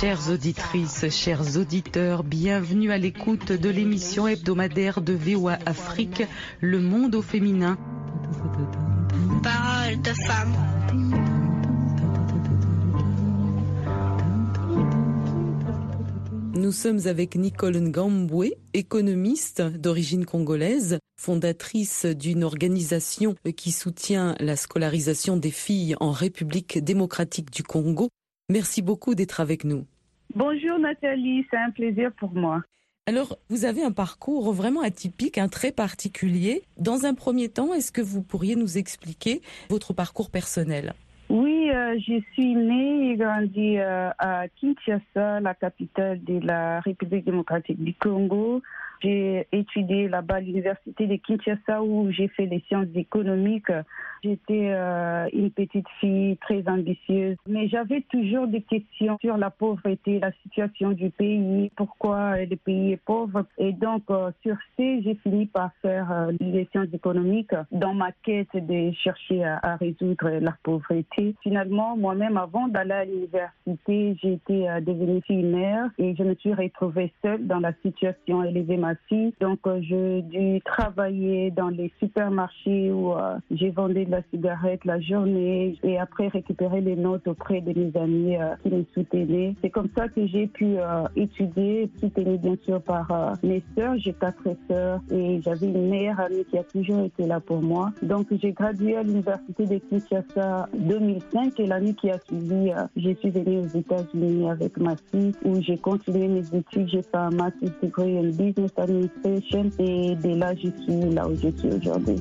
Chères auditrices, chers auditeurs, bienvenue à l'écoute de l'émission hebdomadaire de VOA Afrique, Le Monde au féminin. Parole de femme. Nous sommes avec Nicole Ngambwe, économiste d'origine congolaise, fondatrice d'une organisation qui soutient la scolarisation des filles en République démocratique du Congo. Merci beaucoup d'être avec nous. Bonjour Nathalie, c'est un plaisir pour moi. Alors, vous avez un parcours vraiment atypique, un très particulier. Dans un premier temps, est-ce que vous pourriez nous expliquer votre parcours personnel? Oui, euh, je suis née et grandie euh, à Kinshasa, la capitale de la République démocratique du Congo. J'ai étudié là-bas à l'université de Kinshasa où j'ai fait les sciences économiques. J'étais euh, une petite fille très ambitieuse, mais j'avais toujours des questions sur la pauvreté, la situation du pays, pourquoi le pays est pauvre. Et donc, euh, sur ce, j'ai fini par faire euh, les sciences économiques dans ma quête de chercher à, à résoudre la pauvreté. Finalement, moi-même, avant d'aller à l'université, j'étais euh, devenue fille mère et je me suis retrouvée seule dans la situation élevée Donc, euh, j'ai dû travailler dans les supermarchés où euh, j'ai vendu de la cigarette la journée et après récupérer les notes auprès de mes amis euh, qui me soutenaient. C'est comme ça que j'ai pu étudier, soutenue bien sûr par mes sœurs. J'ai quatre sœurs et j'avais une meilleure amie qui a toujours été là pour moi. Donc, j'ai gradué à l'université de Kinshasa 2005 et l'année qui a suivi, je suis venue aux États-Unis avec ma fille où j'ai continué mes études. J'ai fait un master's degree in business administration et de là, je suis là où je suis aujourd'hui.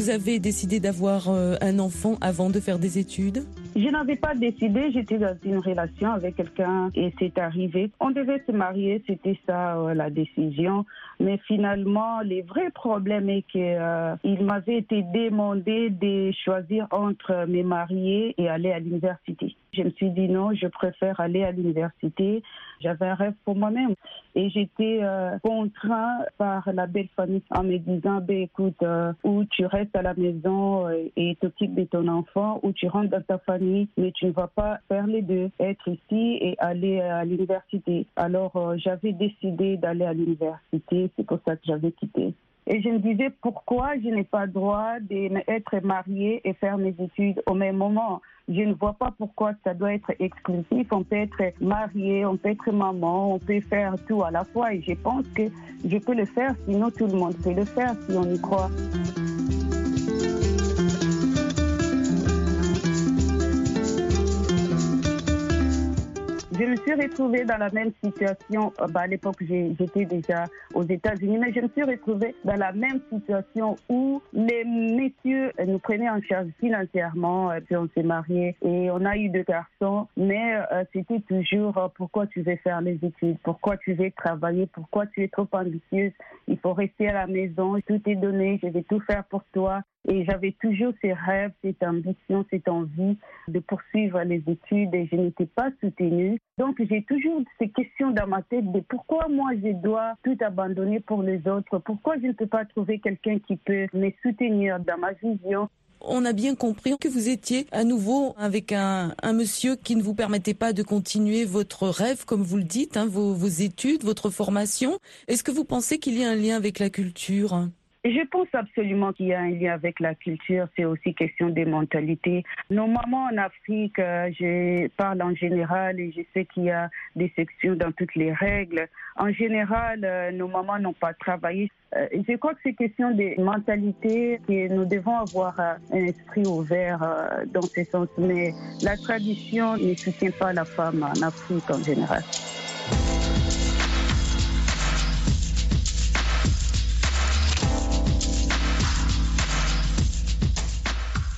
Vous avez décidé d'avoir euh, un enfant avant de faire des études? Je n'avais pas décidé, j'étais dans une relation avec quelqu'un et c'est arrivé. On devait se marier, c'était ça euh, la décision. Mais finalement, le vrai problème est que euh, m'avait été demandé de choisir entre me marier et aller à l'université. Je me suis dit non, je préfère aller à l'université. J'avais un rêve pour moi-même et j'étais euh, contraint par la belle famille en me disant, ben écoute, euh, ou tu restes à la maison euh, et t'occupes de ton enfant, ou tu rentres dans ta famille, mais tu ne vas pas faire les deux, être ici et aller à l'université. Alors euh, j'avais décidé d'aller à l'université, c'est pour ça que j'avais quitté. Et je me disais pourquoi je n'ai pas le droit d'être mariée et faire mes études au même moment? Je ne vois pas pourquoi ça doit être exclusif. On peut être marié, on peut être maman, on peut faire tout à la fois. Et je pense que je peux le faire, sinon tout le monde peut le faire si on y croit. Je me suis retrouvée dans la même situation. Euh, bah, à l'époque, j'étais déjà aux États-Unis, mais je me suis retrouvée dans la même situation où les messieurs nous prenaient en charge financièrement. euh, Puis on s'est mariés et on a eu deux garçons, mais euh, c'était toujours pourquoi tu veux faire les études, pourquoi tu veux travailler, pourquoi tu es trop ambitieuse? Il faut rester à la maison, tout est donné, je vais tout faire pour toi. Et j'avais toujours ces rêves, cette ambition, cette envie de poursuivre les études et je n'étais pas soutenue. Donc j'ai toujours ces questions dans ma tête de pourquoi moi je dois tout abandonner pour les autres, pourquoi je ne peux pas trouver quelqu'un qui peut me soutenir dans ma vision? On a bien compris que vous étiez à nouveau avec un, monsieur qui ne vous permettait pas de continuer votre rêve, comme vous le dites, hein, vos, études, votre formation. Est-ce que vous pensez qu'il y a un lien avec la culture? Je pense absolument qu'il y a un lien avec la culture, c'est aussi question des mentalités. Nos mamans en Afrique, euh, je parle en général et je sais qu'il y a des sections dans toutes les règles. En général, euh, nos mamans n'ont pas travaillé. Euh, je crois que c'est question des mentalités et nous devons avoir un esprit ouvert dans ce sens. Mais la tradition ne soutient pas la femme en Afrique en général.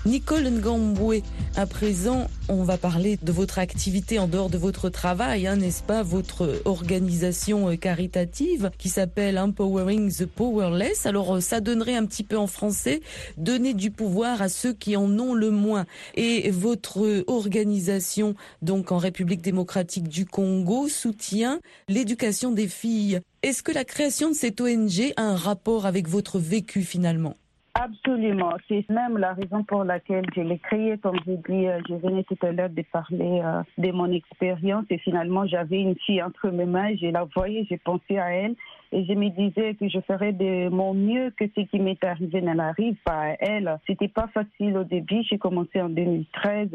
Nicole Ngamboué, à présent, on va parler de votre activité en dehors de votre travail, hein, n'est-ce pas? Votre organisation euh, caritative qui s'appelle Empowering the Powerless. Alors, euh, ça donnerait un petit peu en français, donner du pouvoir à ceux qui en ont le moins. Et votre organisation, donc en République démocratique du Congo, soutient l'éducation des filles. Est-ce que la création de cette ONG a un rapport avec votre vécu finalement? Absolument. C'est même la raison pour laquelle je l'ai créé. Comme je dis, euh, je venais tout à l'heure de parler euh, de mon expérience et finalement j'avais une fille entre mes mains, je la voyais, j'ai pensé à elle et je me disais que je ferais de mon mieux que ce qui m'est arrivé n'arrive pas à elle. C'était pas facile au début. J'ai commencé en 2013.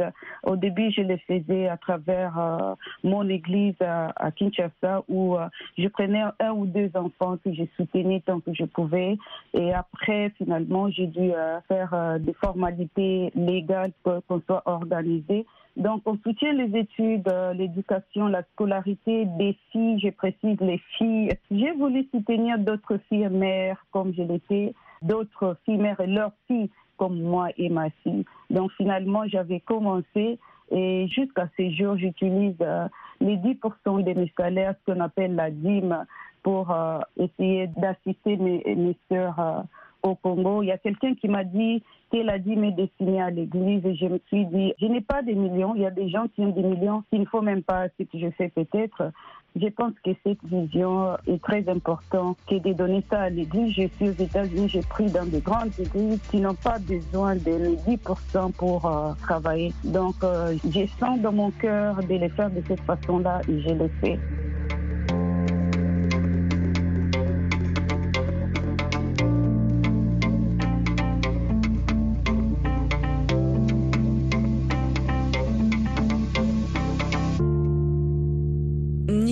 Au début, je le faisais à travers euh, mon église à, Kinshasa où je prenais un ou deux enfants que je soutenais tant que je pouvais. Et après, finalement, j'ai dû euh, faire des formalités légales pour qu'on soit organisé. Donc, on soutient les études, euh, l'éducation, la scolarité des filles, je précise les filles. J'ai voulu soutenir d'autres filles mères comme je l'étais, d'autres filles mères et leurs filles comme moi et ma fille. Donc, finalement, j'avais commencé et jusqu'à ce jour, j'utilise euh, les 10% de mes salaires, ce qu'on appelle la dîme, pour euh, essayer d'assister mes, mes sœurs au Congo. Il y a quelqu'un qui m'a dit qu'elle a dit me destiner à l'église et je me suis dit, je n'ai pas des millions. Il y a des gens qui ont des millions qu'il ne faut même pas ce que je fais peut-être. Je pense que cette vision est très importante, que de donner ça à l'église. Je suis aux États-Unis, j'ai pris dans de grandes églises qui n'ont pas besoin de 10% pour euh, travailler. Donc, euh, je sens dans mon cœur de les faire de cette façon-là et je le fais.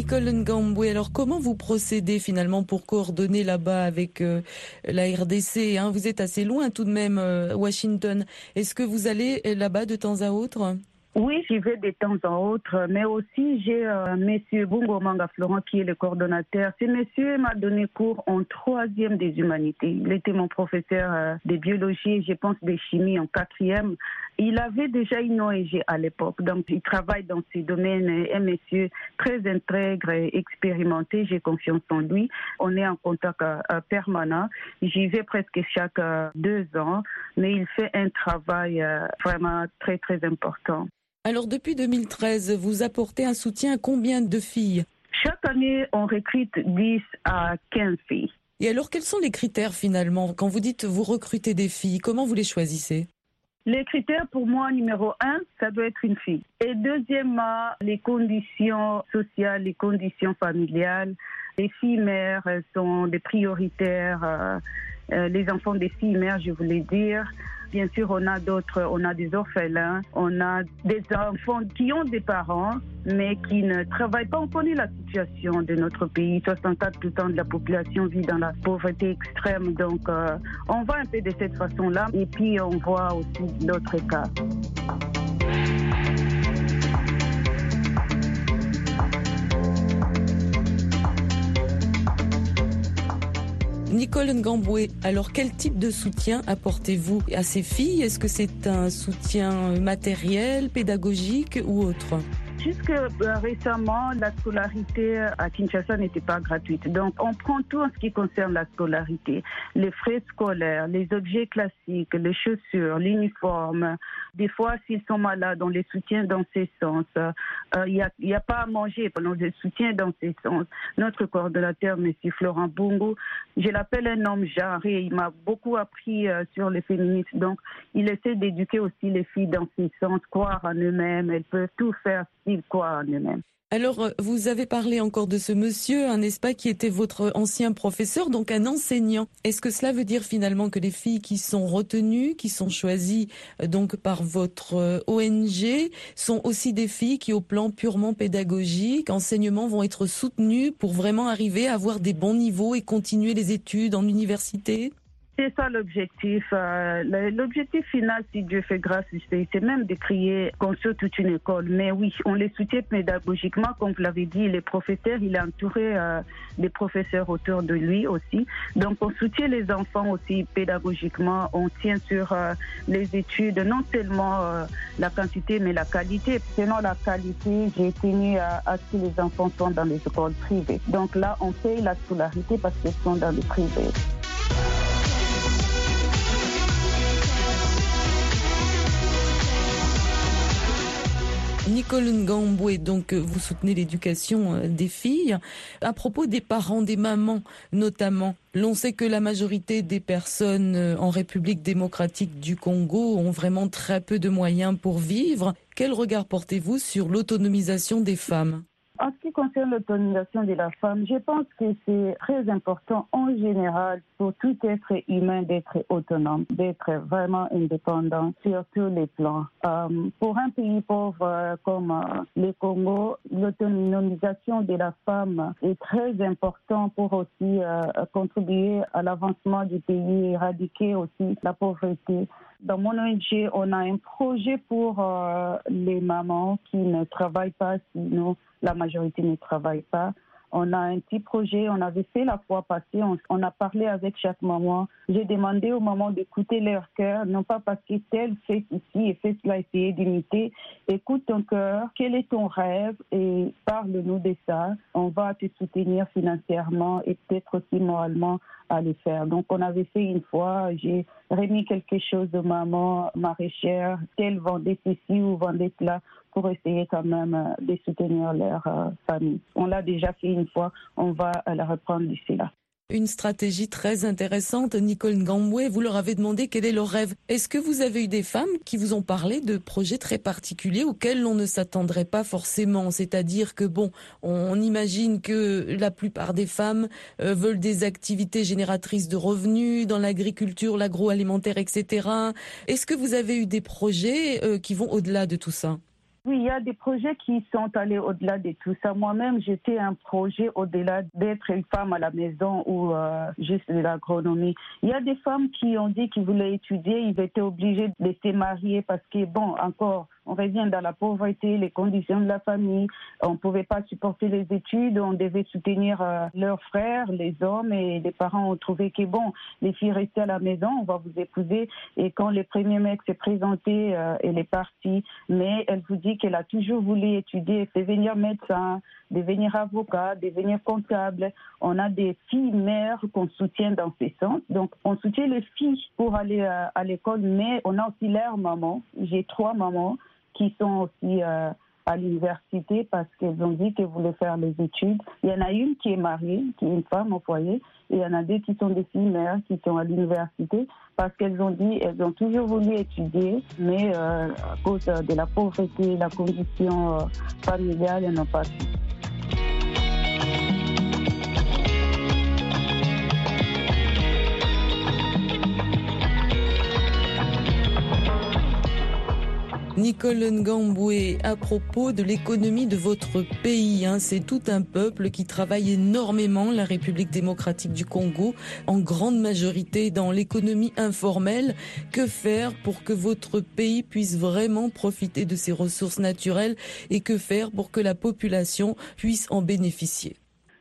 Nicole Ngamboué, alors comment vous procédez finalement pour coordonner là-bas avec euh, la RDC hein? Vous êtes assez loin tout de même, euh, Washington. Est-ce que vous allez euh, là-bas de temps à autre? Oui, j'y vais de temps en autre, mais aussi j'ai euh, Monsieur Bungo Manga Florent qui est le coordonnateur. Ce monsieur m'a donné cours en troisième des humanités. Il était mon professeur de biologie et je pense de chimie en quatrième. Il avait déjà une ONG à l'époque, donc il travaille dans ces domaines. Un monsieur très intègre et expérimenté, j'ai confiance en lui. On est en contact euh, permanent. J'y vais presque chaque euh, deux ans, mais il fait un travail euh, vraiment très très important. Alors depuis 2013, vous apportez un soutien à combien de filles? Chaque année, on recrute 10 à 15 filles. Et alors, quels sont les critères finalement? Quand vous dites vous recrutez des filles, comment vous les choisissez? Les critères pour moi, numéro un, ça doit être une fille. Et deuxièmement, les conditions sociales, les conditions familiales. Les filles mères sont des prioritaires. Euh, euh, les enfants des filles mères, je voulais dire. Bien sûr, on a d'autres, on a des orphelins, on a des enfants qui ont des parents, mais qui ne travaillent pas. On connaît la situation de notre pays. 64% de la population vit dans la pauvreté extrême. Donc, euh, on voit un peu de cette façon-là. Et puis, on voit aussi d'autres cas. Nicole Ngamboué, alors quel type de soutien apportez-vous à ces filles? Est-ce que c'est un soutien matériel, pédagogique ou autre? Jusque euh, récemment, la scolarité à Kinshasa n'était pas gratuite. Donc, on prend tout en ce qui concerne la scolarité. Les frais scolaires, les objets classiques, les chaussures, l'uniforme. Des fois, s'ils sont malades, on les soutient dans ces sens. Il euh, n'y a, pas à manger, on les soutient dans ces sens. Notre coordonnateur, M. Florent Bongo, je l'appelle un homme genré. Il m'a beaucoup appris euh, sur les féministes. Donc, il essaie d'éduquer aussi les filles dans ces sens, croire en eux-mêmes. Elles peuvent tout faire Alors, euh, vous avez parlé encore de ce monsieur, n'est-ce pas, qui était votre ancien professeur, donc un enseignant. Est-ce que cela veut dire finalement que les filles qui sont retenues, qui sont choisies euh, donc par votre euh, ONG, sont aussi des filles qui, au plan purement pédagogique, enseignement, vont être soutenues pour vraiment arriver à avoir des bons niveaux et continuer les études en université? C'est ça l'objectif. Euh, l'objectif final, si Dieu fait grâce, c'est même de créer, construire toute une école. Mais oui, on les soutient pédagogiquement, comme vous l'avez dit, les professeurs, il est entouré euh, des professeurs autour de lui aussi. Donc on soutient les enfants aussi pédagogiquement. On tient sur euh, les études, non seulement la quantité, mais la qualité. Selon la qualité, j'ai tenu à, à ce que les enfants soient dans les écoles privées. Donc là, on paye la scolarité parce qu'ils sont dans les privés. Nicole Ngamboué, donc euh, vous soutenez l'éducation euh, des filles. À propos des parents, des mamans notamment, l'on sait que la majorité des personnes euh, en République démocratique du Congo ont vraiment très peu de moyens pour vivre. Quel regard portez-vous sur l'autonomisation des femmes? En ce qui concerne l'autonomisation de la femme, je pense que c'est très important en général pour tout être humain d'être autonome, d'être vraiment indépendant sur tous les plans. Euh, pour un pays pauvre euh, comme euh, le Congo, l'autonomisation de la femme est très important pour aussi contribuer à l'avancement du pays, éradiquer aussi la pauvreté. Dans mon ONG, on a un projet pour les mamans qui ne travaillent pas, sinon la majorité ne travaille pas. On a un petit projet, on avait fait la fois passée, on, a parlé avec chaque maman. J'ai demandé aux mamans d'écouter leur cœur, non pas parce que tel fait ceci et fait cela, essayer d'imiter. Écoute ton cœur, quel est ton rêve et parle-nous de ça. On va te soutenir financièrement et peut-être aussi moralement à le faire. Donc on avait fait une fois, j'ai remis quelque chose de maman maraîchère, tel vendait ceci ou vendait cela pour essayer quand même euh, de soutenir leur euh, famille. On l'a déjà fait une fois, on va la reprendre d'ici là. Une stratégie très intéressante. Nicole Ngamboué, vous leur avez demandé quel est leur rêve. Est-ce que vous avez eu des femmes qui vous ont parlé de projets très particuliers auxquels on ne s'attendrait pas forcément? C'est-à-dire que, bon, on imagine que la plupart des femmes euh, veulent des activités génératrices de revenus dans l'agriculture, l'agroalimentaire, etc. Est-ce que vous avez eu des projets qui vont au-delà de tout ça? Oui, il y a des projets qui sont allés au-delà de tout ça. Moi-même, j'étais un projet au-delà d'être une femme à la maison ou euh, juste de l'agronomie. Il y a des femmes qui ont dit qu'ils voulaient étudier, ils étaient obligés de se marier parce que, bon, encore, on revient dans la pauvreté, les conditions de la famille. On ne pouvait pas supporter les études, on devait soutenir euh, leurs frères, les hommes, et les parents ont trouvé que bon, les filles restaient à la maison, on va vous épouser. Et quand le premier mec s'est présenté, euh, elle est partie, mais elle vous dit qu'elle a toujours voulu étudier, devenir médecin, devenir avocat, devenir comptable. On a des filles mères qu'on soutient dans ces sens. Donc, on soutient les filles pour aller euh, à l'école, mais on a aussi leurs mamans. J'ai trois mamans qui sont aussi euh, à l'université parce qu'elles ont dit qu'elles voulaient faire les études. Il y en a une qui est mariée, qui est une femme au foyer, et il y en a deux qui sont des filles mères qui sont à l'université parce qu'elles ont dit, elles ont toujours voulu étudier, mais euh, à cause de la pauvreté, la condition euh, familiale, elles n'ont pas pu. Nicole Ngamboué, à propos de l'économie de votre pays, hein, c'est tout un peuple qui travaille énormément, la République démocratique du Congo, en grande majorité dans l'économie informelle. Que faire pour que votre pays puisse vraiment profiter de ses ressources naturelles et que faire pour que la population puisse en bénéficier?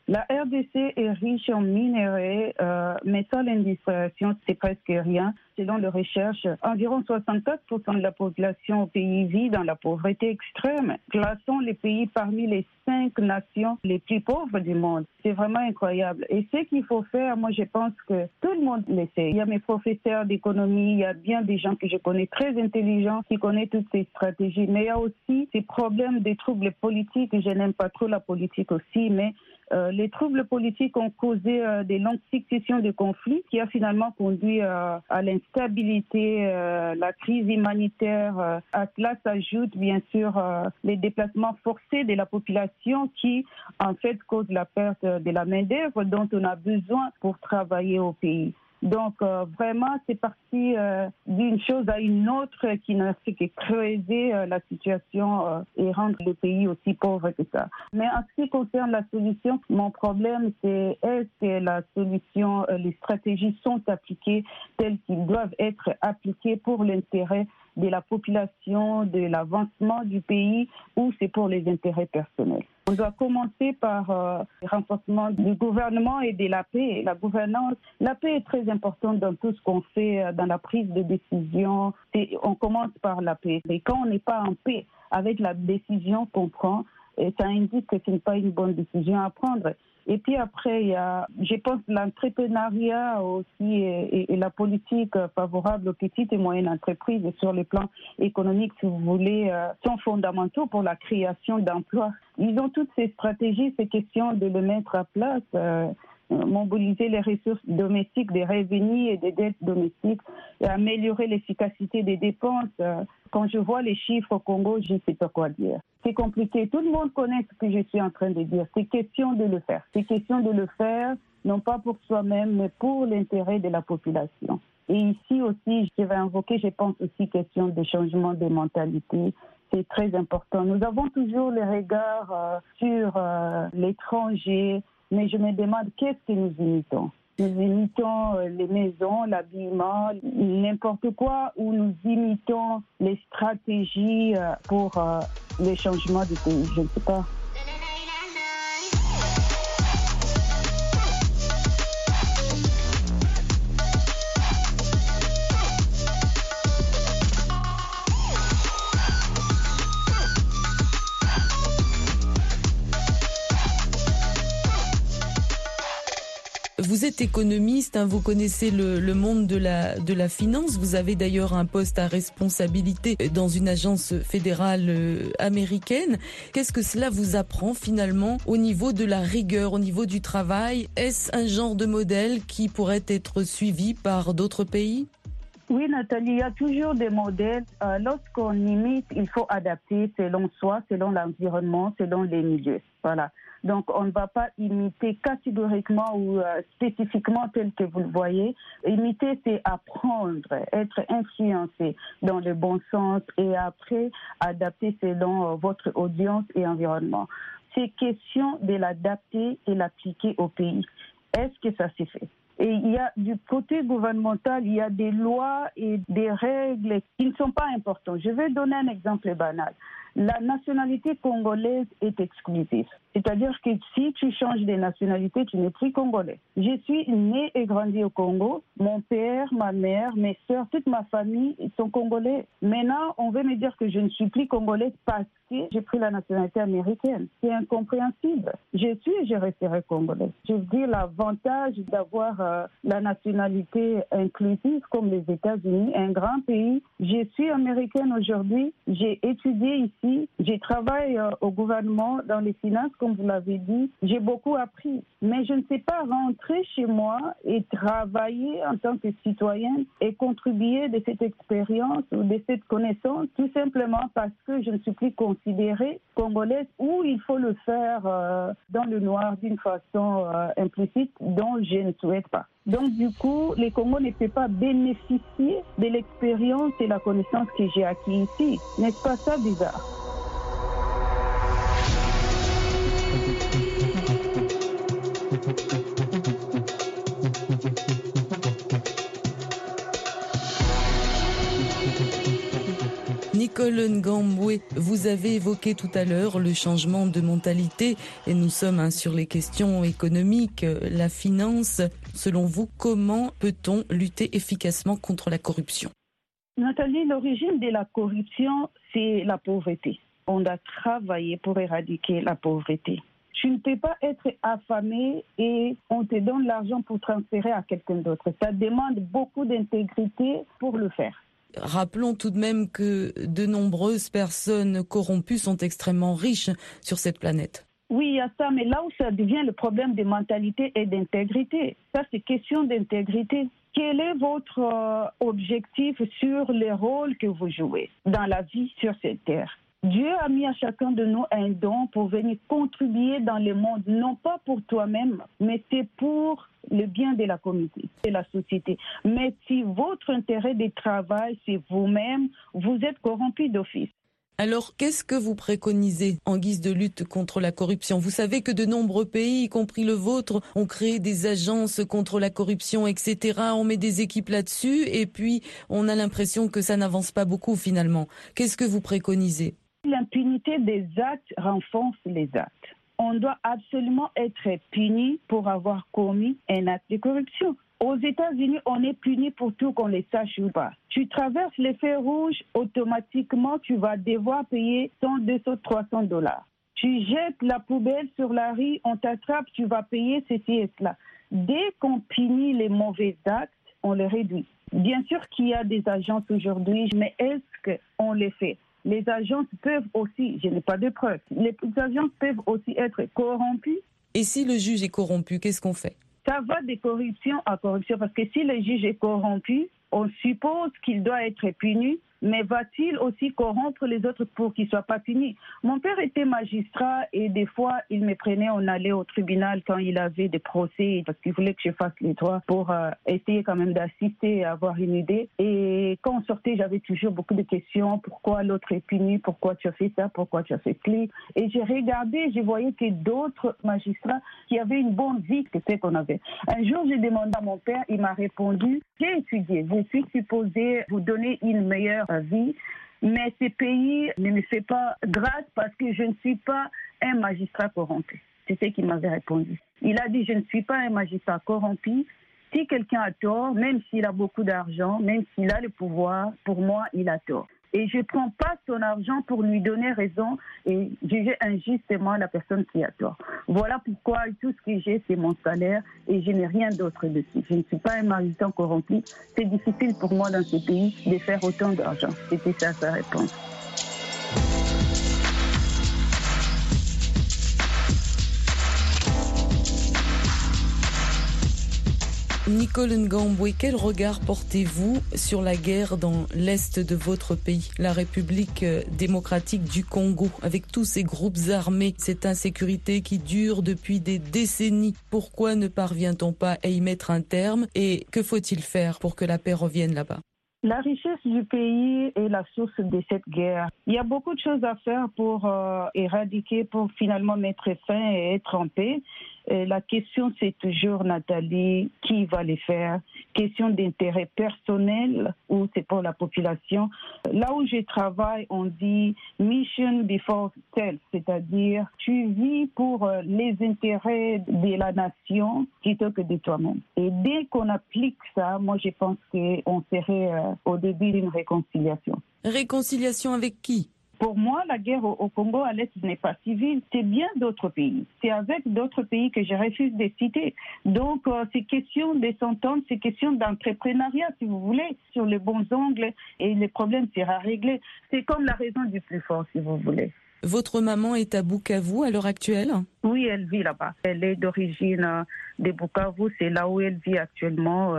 La RDC est riche en minerais, euh, mais sans l'industrialisation, c'est presque rien. Selon les recherches, environ 64% de la population au pays vit dans la pauvreté extrême. Classons les pays parmi les cinq nations les plus pauvres du monde? C'est vraiment incroyable. Et ce qu'il faut faire, moi je pense que tout le monde l'essaie. Il y a mes professeurs d'économie, il y a bien des gens que je connais très intelligents qui connaissent toutes ces stratégies. Mais il y a aussi ces problèmes des troubles politiques. Je n'aime pas trop la politique aussi, mais euh, les troubles politiques ont causé euh, des longues successions de conflits qui a finalement conduit euh, à l'instabilité, la crise humanitaire. à cela s'ajoute bien sûr les déplacements forcés de la population qui en fait causent la perte de la main-d'œuvre dont on a besoin pour travailler au pays. Donc euh, vraiment, c'est parti euh, d'une chose à une autre qui n'a fait que creuser euh, la situation et rendre le pays aussi pauvre que ça. Mais en ce qui concerne la solution, mon problème c'est est-ce que la solution, les stratégies sont appliquées telles qu'ils doivent être appliquées pour l'intérêt de la population, de l'avancement du pays ou c'est pour les intérêts personnels? On doit commencer par euh, le renforcement du gouvernement et de la paix. La gouvernance, la paix est très importante dans tout ce qu'on fait, euh, dans la prise de décision. On commence par la paix. Mais quand on n'est pas en paix avec la décision qu'on prend, ça indique que ce n'est pas une bonne décision à prendre. Et puis après, il y a, je pense, l'entrepreneuriat aussi et, la politique favorable aux petites et moyennes entreprises sur le plan économique, si vous voulez, euh, sont fondamentaux pour la création d'emplois. Ils ont toutes ces stratégies, c'est question de le mettre à place. Euh, mobiliser les ressources domestiques, des revenus et des dettes domestiques, améliorer l'efficacité des dépenses. Euh, quand je vois les chiffres au Congo, je ne sais pas quoi dire. C'est compliqué. Tout le monde connaît ce que je suis en train de dire. C'est question de le faire. C'est question de le faire, non pas pour soi-même, mais pour l'intérêt de la population. Et ici aussi, je vais invoquer, je pense aussi, question de changement de mentalité. C'est très important. Nous avons toujours les regards euh, sur euh, l'étranger, mais je me demande qu'est-ce que nous imitons? Nous imitons euh, les maisons, l'habillement, n'importe quoi, ou nous imitons les stratégies euh, pour euh, les changements du pays. Je ne sais pas. Vous êtes économiste, hein, vous connaissez le, monde de la, finance. Vous avez d'ailleurs un poste à responsabilité dans une agence fédérale euh, américaine. Qu'est-ce que cela vous apprend finalement au niveau de la rigueur, au niveau du travail? Est-ce un genre de modèle qui pourrait être suivi par d'autres pays? Oui, Nathalie, il y a toujours des modèles. Euh, lorsqu'on imite, il faut adapter selon soi, selon l'environnement, selon les milieux. Voilà. Donc, on ne va pas imiter catégoriquement ou euh, spécifiquement tel que vous le voyez. Imiter, c'est apprendre, être influencé dans le bon sens et après adapter selon euh, votre audience et environnement. C'est question de l'adapter et l'appliquer au pays. Est-ce que ça s'est fait? Et il y a du côté gouvernemental, il y a des lois et des règles qui ne sont pas importantes. Je vais donner un exemple banal. La nationalité congolaise est exclusive. C'est-à-dire que si tu changes de nationalité, tu n'es plus congolais. Je suis né et grandi au Congo. Mon père, ma mère, mes soeurs, toute ma famille sont congolais. Maintenant, on veut me dire que je ne suis plus congolaise parce que j'ai pris la nationalité américaine. C'est incompréhensible. Je suis et je resterai congolais. Je veux dire l'avantage d'avoir euh, la nationalité inclusive comme les États-Unis, un grand pays. Je suis américaine aujourd'hui. J'ai étudié ici. Je travaille euh, au gouvernement dans les finances comme vous l'avez dit, j'ai beaucoup appris. Mais je ne sais pas rentrer chez moi et travailler en tant que citoyenne et contribuer de cette expérience ou de cette connaissance tout simplement parce que je ne suis plus considérée congolaise ou il faut le faire euh, dans le noir d'une façon euh, implicite dont je ne souhaite pas. Donc, du coup, les Congos ne peuvent pas bénéficier de l'expérience et la connaissance que j'ai acquis ici. N'est-ce pas ça bizarre? Nicole Ngamboué, vous avez évoqué tout à l'heure le changement de mentalité et nous sommes hein, sur les questions économiques, la finance. Selon vous, comment peut-on lutter efficacement contre la corruption? Nathalie, l'origine de la corruption, c'est la pauvreté. On a travaillé pour éradiquer la pauvreté. Tu ne peux pas être affamé et on te donne l'argent pour transférer à quelqu'un d'autre. Ça demande beaucoup d'intégrité pour le faire. Rappelons tout de même que de nombreuses personnes corrompues sont extrêmement riches sur cette planète. Oui, il y a ça, mais là où ça devient le problème de mentalité et d'intégrité, ça c'est question d'intégrité. Quel est votre euh, objectif sur les rôles que vous jouez dans la vie sur cette terre? Dieu a mis à chacun de nous un don pour venir contribuer dans le monde, non pas pour toi-même, mais c'est pour le bien de la communauté, de la société. Mais si votre intérêt de travail, c'est vous-même, vous êtes corrompu d'office. Alors, qu'est-ce que vous préconisez en guise de lutte contre la corruption? Vous savez que de nombreux pays, y compris le vôtre, ont créé des agences contre la corruption, etc. On met des équipes là-dessus et puis on a l'impression que ça n'avance pas beaucoup finalement. Qu'est-ce que vous préconisez? L'impunité des actes renforce les actes. On doit absolument être puni pour avoir commis un acte de corruption. Aux États-Unis, on est puni pour tout qu'on les sache ou pas. Tu traverses les feux rouges, automatiquement, tu vas devoir payer 100, 200, 300 dollars. Tu jettes la poubelle sur la rue, on t'attrape, tu vas payer ceci et cela. Dès qu'on punit les mauvais actes, on les réduit. Bien sûr qu'il y a des agences aujourd'hui, mais est-ce qu'on les fait? Les agences peuvent aussi, je n'ai pas de preuves, les agences peuvent aussi être corrompues. Et si le juge est corrompu, qu'est-ce qu'on fait? Ça va de corruption à corruption parce que si le juge est corrompu, on suppose qu'il doit être puni mais va-t-il aussi corrompre les autres pour qu'ils ne soient pas punis? Mon père était magistrat et des fois, il me prenait, on allait au tribunal quand il avait des procès parce qu'il voulait que je fasse les droits pour euh, essayer quand même d'assister et avoir une idée. Et quand on sortait, j'avais toujours beaucoup de questions. Pourquoi l'autre est puni? Pourquoi tu as fait ça? Pourquoi tu as fait clé Et j'ai regardé, je voyais que d'autres magistrats qui avaient une bonne vie que ce qu'on avait. Un jour, j'ai demandé à mon père, il m'a répondu, j'ai étudié, je suis supposé vous donner une meilleure vie. Mais ce pays ne me fait pas grâce parce que je ne suis pas un magistrat corrompu. C'est ce qu'il m'avait répondu. Il a dit, je ne suis pas un magistrat corrompu. Si quelqu'un a tort, même s'il a beaucoup d'argent, même s'il a le pouvoir, pour moi, il a tort et je ne prends pas son argent pour lui donner raison et juger injustement la personne qui a tort. Voilà pourquoi tout ce que j'ai, c'est mon salaire et je n'ai rien d'autre dessus. Je ne suis pas un magistrat corrompu. C'est difficile pour moi dans ce pays de faire autant d'argent. C'était ça sa réponse. Nicole Ngambwe, quel regard portez-vous sur la guerre dans l'est de votre pays, la République euh, démocratique du Congo, avec tous ces groupes armés, cette insécurité qui dure depuis des décennies? Pourquoi ne parvient-on pas à y mettre un terme et que faut-il faire pour que la paix revienne là-bas? La richesse du pays est la source de cette guerre. Il y a beaucoup de choses à faire pour euh, éradiquer, pour finalement mettre fin et être en paix. Et la question, c'est toujours, Nathalie, qui va les faire? Question d'intérêt personnel ou c'est pour la population? Là où je travaille, on dit mission before self, c'est-à-dire tu vis pour euh, les intérêts de la nation plutôt que de toi-même. Et dès qu'on applique ça, moi je pense qu'on serait euh, au début d'une réconciliation. Réconciliation avec qui? Pour moi, la guerre au, Congo à l'Est n'est pas civile, c'est bien d'autres pays. C'est avec d'autres pays que je refuse de citer. Donc, euh, c'est question de s'entendre, c'est question d'entrepreneuriat, si vous voulez, sur les bons angles, et les problèmes sera réglés. C'est comme la raison du plus fort, si vous voulez. Votre maman est à Bukavu à l'heure actuelle? Oui, elle vit là-bas. Elle est d'origine euh, de Bukavu, c'est là où elle vit actuellement.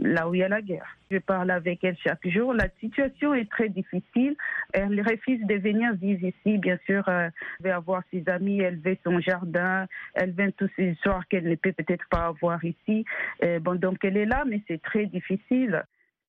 Là où il y a la guerre. Je parle avec elle chaque jour. La situation est très difficile. Elle refuse de venir vivre ici. Bien sûr, euh, elle veut avoir ses amis, elle veut son jardin, elle veut toutes ces histoires qu'elle ne peut peut-être pas avoir ici. Euh, bon, donc elle est là, mais c'est très difficile.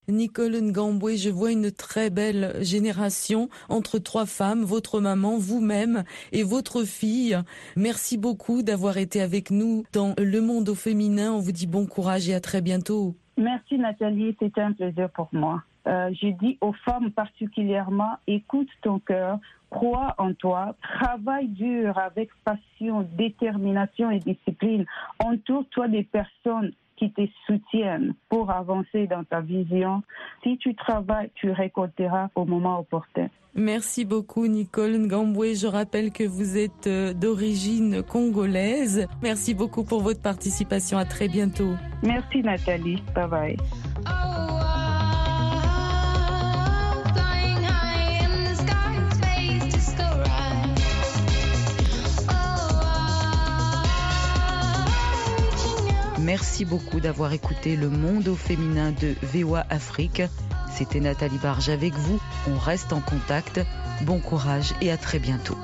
Nicole Ngamboué, je vois une très belle génération entre trois femmes, votre maman, vous-même et votre fille. Merci beaucoup d'avoir été avec nous dans Le Monde au féminin. On vous dit bon courage et à très bientôt. Merci Nathalie, c'était un plaisir pour moi. Euh, je dis aux femmes particulièrement, écoute ton cœur, crois en toi, travaille dur avec passion, détermination et discipline. Entoure-toi des personnes qui te soutiennent pour avancer dans ta vision. Si tu travailles, tu récolteras au moment opportun. Merci beaucoup Nicole Ngamboué. Je rappelle que vous êtes euh, d'origine congolaise. Merci beaucoup pour votre participation. À très bientôt. Merci Nathalie. Bye bye. Merci beaucoup d'avoir écouté Le Monde au féminin de VOA Afrique. C'était Nathalie Barge avec vous. On reste en contact. Bon courage et à très bientôt.